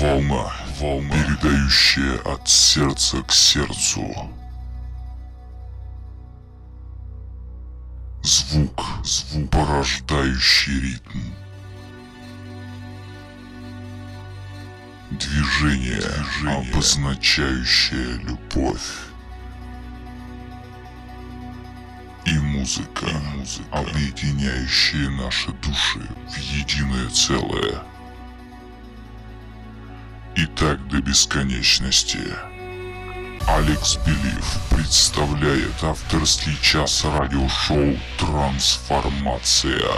Волна, волна, передающая от сердца к сердцу. Звук, звук, порождающий ритм. Движение, Движение обозначающее любовь. И музыка, и музыка, объединяющая наши души в единое целое. И так до бесконечности. Алекс Белив представляет авторский час радиошоу «Трансформация».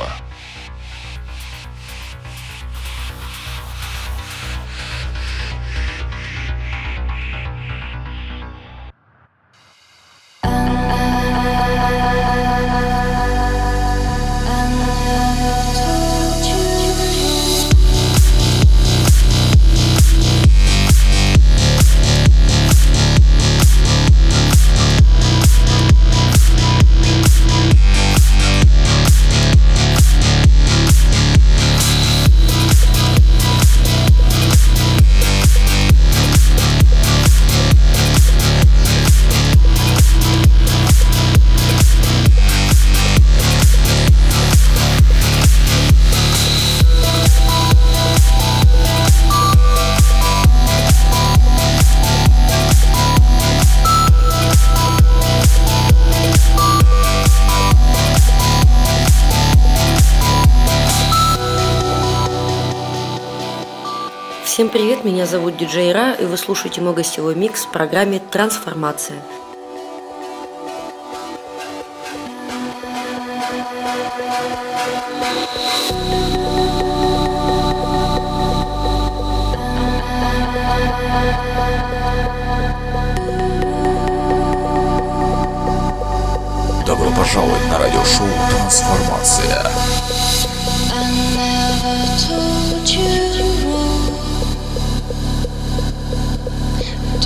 Привет, меня зовут Диджей Ра, и вы слушаете мой гостевой микс в программе «Трансформация». Добро пожаловать на радиошоу «Трансформация».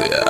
«Трансформация».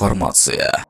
Трансформация.